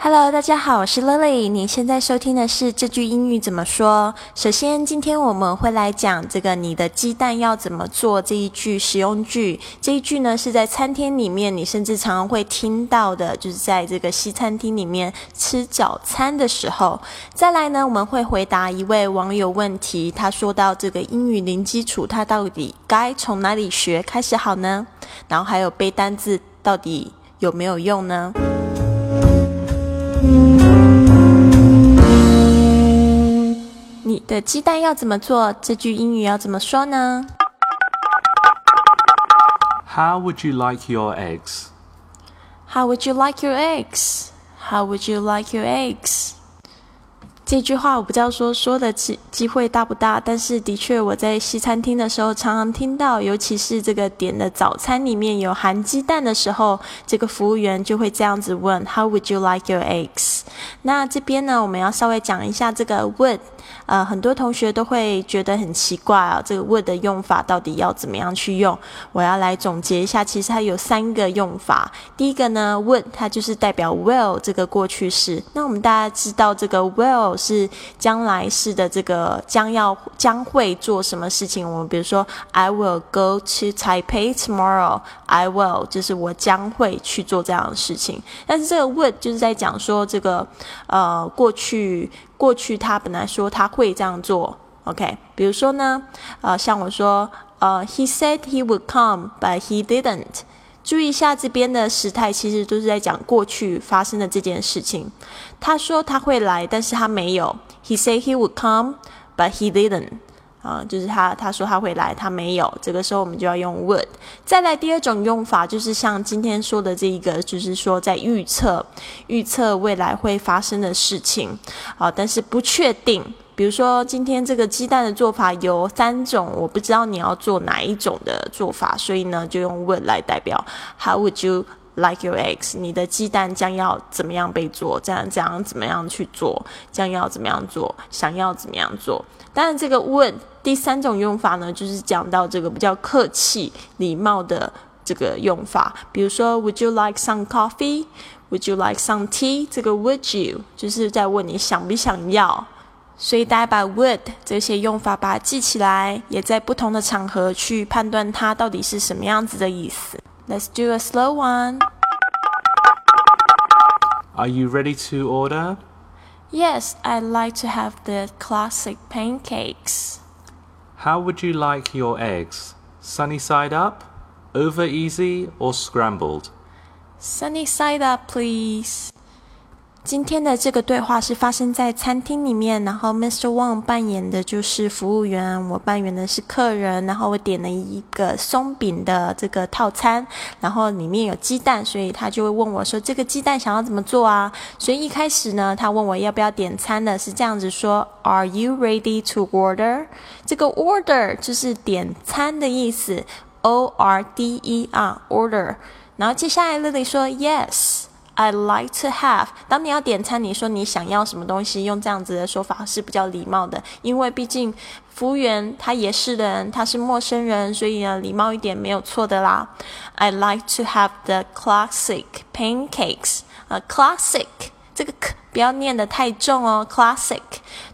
Hello，大家好，我是 Lily。你现在收听的是这句英语怎么说？首先，今天我们会来讲这个“你的鸡蛋要怎么做”这一句实用句。这一句呢是在餐厅里面，你甚至常常会听到的，就是在这个西餐厅里面吃早餐的时候。再来呢，我们会回答一位网友问题。他说到这个英语零基础，他到底该从哪里学开始好呢？然后还有背单字到底有没有用呢？的鸡蛋要怎么做？这句英语要怎么说呢？How would you like your eggs? How would you like your eggs? How would you like your eggs? 这句话我不知道说说的机机会大不大，但是的确我在西餐厅的时候常常听到，尤其是这个点的早餐里面有含鸡蛋的时候，这个服务员就会这样子问：How would you like your eggs？那这边呢，我们要稍微讲一下这个 would。呃，很多同学都会觉得很奇怪啊，这个 would 的用法到底要怎么样去用？我要来总结一下，其实它有三个用法。第一个呢，would 它就是代表 will 这个过去式。那我们大家知道，这个 will 是将来式的这个将要将会做什么事情？我们比如说，I will go to Taipei tomorrow。I will 就是我将会去做这样的事情。但是这个 would 就是在讲说这个呃过去。过去他本来说他会这样做，OK？比如说呢，呃，像我说，呃，He said he would come, but he didn't。注意一下这边的时态，其实都是在讲过去发生的这件事情。他说他会来，但是他没有。He said he would come, but he didn't。啊，就是他他说他会来，他没有。这个时候我们就要用 would。再来第二种用法，就是像今天说的这一个，就是说在预测预测未来会发生的事情啊，但是不确定。比如说今天这个鸡蛋的做法有三种，我不知道你要做哪一种的做法，所以呢就用 would 来代表。How would you like your eggs？你的鸡蛋将要怎么样被做？这样这样怎么样去做？将要怎么样做？想要怎么样做？当然这个 would。第三种用法呢，就是讲到这个比较客气、礼貌的这个用法。比如说，Would you like some coffee? Would you like some tea? 这个 Would you 就是在问你想不想要。所以大家把 would 这些用法把它记起来，也在不同的场合去判断它到底是什么样子的意思。Let's do a slow one. Are you ready to order? Yes, I'd like to have the classic pancakes. How would you like your eggs? Sunny side up, over easy, or scrambled? Sunny side up, please. 今天的这个对话是发生在餐厅里面，然后 Mr. Wang 扮演的就是服务员，我扮演的是客人，然后我点了一个松饼的这个套餐，然后里面有鸡蛋，所以他就会问我说：“这个鸡蛋想要怎么做啊？”所以一开始呢，他问我要不要点餐的，是这样子说：“Are you ready to order？” 这个 order 就是点餐的意思，O R D E R order。然后接下来 Lily 说：“Yes。” I'd like to have。当你要点餐，你说你想要什么东西，用这样子的说法是比较礼貌的，因为毕竟服务员他也是人，他是陌生人，所以呢，礼貌一点没有错的啦。I'd like to have the classic pancakes。啊，classic 这个可不要念的太重哦。classic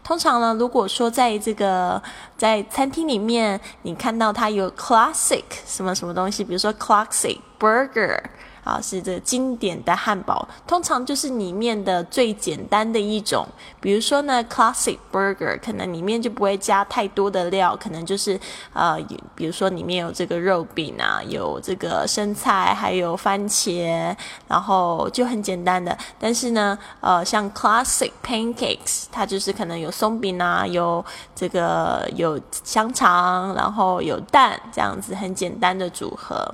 通常呢，如果说在这个在餐厅里面，你看到它有 classic 什么什么东西，比如说 classic burger。啊，是这经典的汉堡，通常就是里面的最简单的一种。比如说呢，classic burger 可能里面就不会加太多的料，可能就是呃，比如说里面有这个肉饼啊，有这个生菜，还有番茄，然后就很简单的。但是呢，呃，像 classic pancakes，它就是可能有松饼啊，有这个有香肠，然后有蛋，这样子很简单的组合。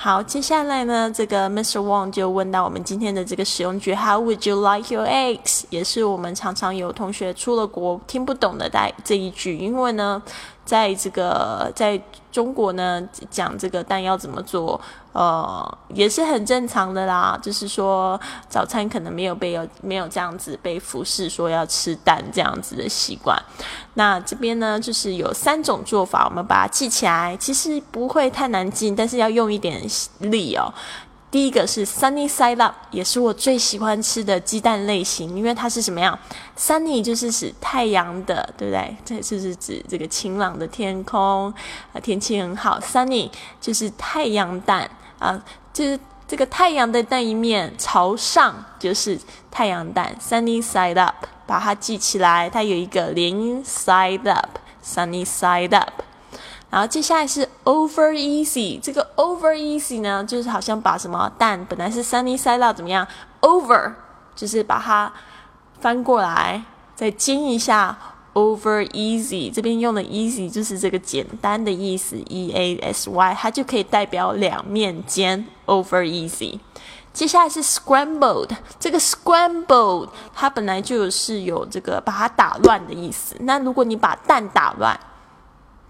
好，接下来呢，这个 Mr. Wang 就问到我们今天的这个使用句，How would you like your eggs？也是我们常常有同学出了国听不懂的代这一句，因为呢。在这个在中国呢，讲这个蛋要怎么做，呃，也是很正常的啦。就是说，早餐可能没有被有没有这样子被服侍说要吃蛋这样子的习惯。那这边呢，就是有三种做法，我们把它记起来。其实不会太难记，但是要用一点力哦。第一个是 sunny side up，也是我最喜欢吃的鸡蛋类型，因为它是什么样？sunny 就是指太阳的，对不对？这就是指这个晴朗的天空啊，天气很好。sunny 就是太阳蛋啊，就是这个太阳的那一面朝上，就是太阳蛋。sunny side up，把它记起来，它有一个连音 side up，sunny side up。然后接下来是 over easy，这个 over easy 呢，就是好像把什么蛋本来是 sunny side 怎么样，over 就是把它翻过来，再煎一下 over easy。这边用的 easy 就是这个简单的意思，e a s y，它就可以代表两面煎 over easy。接下来是 scrambled，这个 scrambled 它本来就是有这个把它打乱的意思。那如果你把蛋打乱，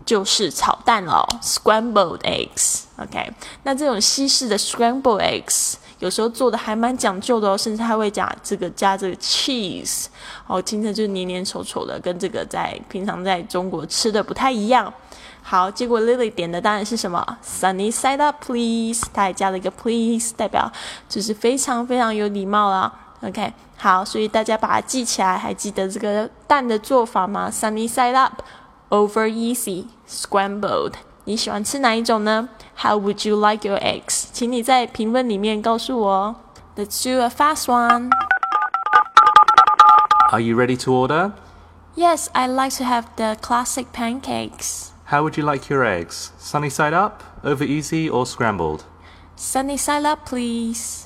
就是炒蛋哦，scrambled eggs。OK，那这种西式的 scrambled eggs 有时候做的还蛮讲究的哦，甚至还会加这个加这个 cheese，哦，听着就黏黏稠稠的，跟这个在平常在中国吃的不太一样。好，结果 Lily 点的当然是什么 sunny side up please，她还加了一个 please，代表就是非常非常有礼貌啦。OK，好，所以大家把它记起来，还记得这个蛋的做法吗？sunny side up。Over easy, scrambled，你喜欢吃哪一种呢？How would you like your eggs？请你在评论里面告诉我。Let's do a fast one. Are you ready to order? Yes, I like to have the classic pancakes. How would you like your eggs? Sunny side up, over easy, or scrambled? Sunny side up, please.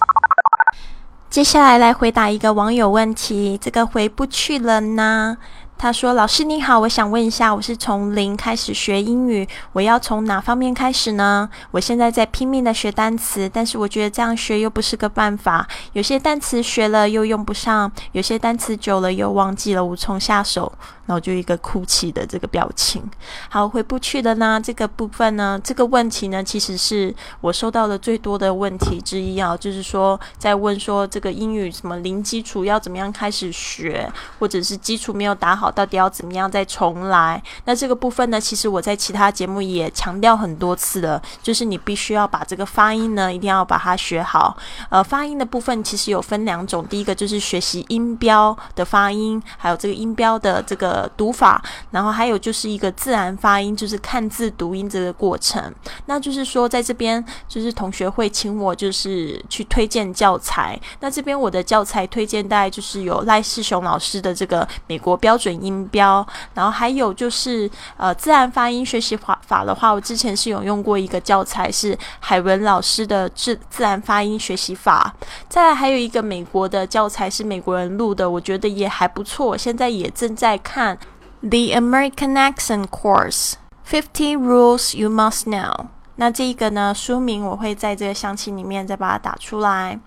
接下来来回答一个网友问题，这个回不去了呢。 他说：“老师你好，我想问一下，我是从零开始学英语，我要从哪方面开始呢？我现在在拼命的学单词，但是我觉得这样学又不是个办法。有些单词学了又用不上，有些单词久了又忘记了，无从下手。然后就一个哭泣的这个表情。好，回不去的呢？这个部分呢？这个问题呢，其实是我收到的最多的问题之一啊，就是说在问说这个英语什么零基础要怎么样开始学，或者是基础没有打好。”到底要怎么样再重来？那这个部分呢？其实我在其他节目也强调很多次了，就是你必须要把这个发音呢，一定要把它学好。呃，发音的部分其实有分两种，第一个就是学习音标的发音，还有这个音标的这个读法，然后还有就是一个自然发音，就是看字读音这个过程。那就是说，在这边就是同学会请我就是去推荐教材。那这边我的教材推荐大概就是有赖世雄老师的这个美国标准。音标，然后还有就是呃自然发音学习法法的话，我之前是有用过一个教材，是海文老师的自自然发音学习法。再来还有一个美国的教材是美国人录的，我觉得也还不错。现在也正在看 The American Accent Course Fifty Rules You Must Know。那这一个呢书名我会在这个详情里面再把它打出来。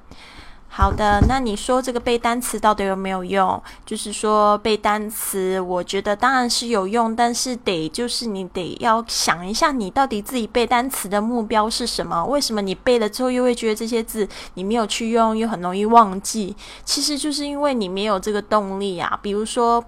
好的，那你说这个背单词到底有没有用？就是说背单词，我觉得当然是有用，但是得就是你得要想一下，你到底自己背单词的目标是什么？为什么你背了之后又会觉得这些字你没有去用，又很容易忘记？其实就是因为你没有这个动力啊。比如说。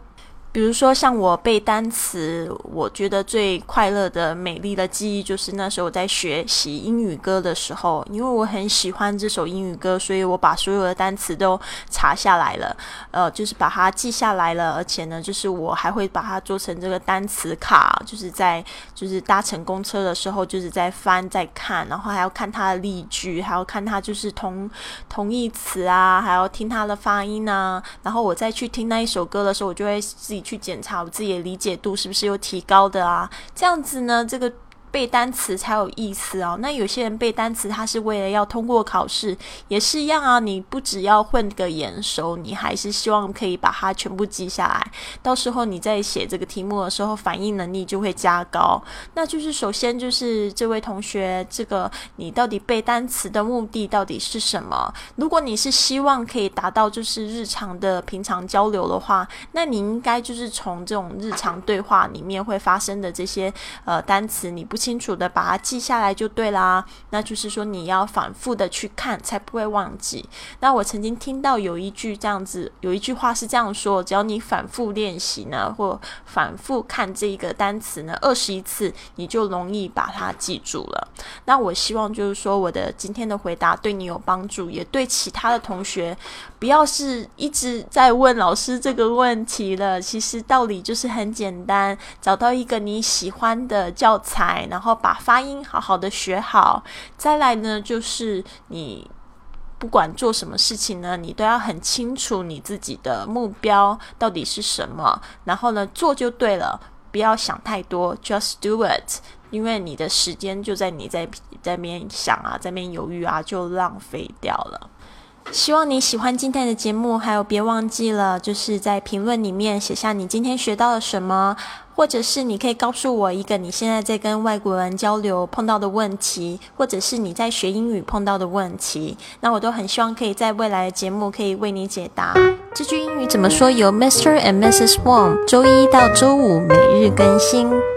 比如说，像我背单词，我觉得最快乐的、美丽的记忆就是那时候我在学习英语歌的时候，因为我很喜欢这首英语歌，所以我把所有的单词都查下来了，呃，就是把它记下来了，而且呢，就是我还会把它做成这个单词卡，就是在就是搭乘公车的时候，就是在翻在看，然后还要看它的例句，还要看它就是同同义词啊，还要听它的发音啊，然后我再去听那一首歌的时候，我就会自己。去检查我自己的理解度是不是有提高的啊？这样子呢，这个。背单词才有意思哦。那有些人背单词，他是为了要通过考试，也是一样啊。你不只要混个眼熟，你还是希望可以把它全部记下来。到时候你在写这个题目的时候，反应能力就会加高。那就是首先就是这位同学，这个你到底背单词的目的到底是什么？如果你是希望可以达到就是日常的平常交流的话，那你应该就是从这种日常对话里面会发生的这些呃单词，你不。清楚的把它记下来就对啦。那就是说你要反复的去看，才不会忘记。那我曾经听到有一句这样子，有一句话是这样说：只要你反复练习呢，或反复看这个单词呢，二十一次，你就容易把它记住了。那我希望就是说，我的今天的回答对你有帮助，也对其他的同学，不要是一直在问老师这个问题了。其实道理就是很简单，找到一个你喜欢的教材，然后把发音好好的学好。再来呢，就是你不管做什么事情呢，你都要很清楚你自己的目标到底是什么，然后呢做就对了，不要想太多，just do it。因为你的时间就在你在在边想啊，在边犹豫啊，就浪费掉了。希望你喜欢今天的节目，还有别忘记了，就是在评论里面写下你今天学到了什么，或者是你可以告诉我一个你现在在跟外国人交流碰到的问题，或者是你在学英语碰到的问题，那我都很希望可以在未来的节目可以为你解答。这句英语怎么说？由 Mr. and Mrs. Wong 周一到周五每日更新。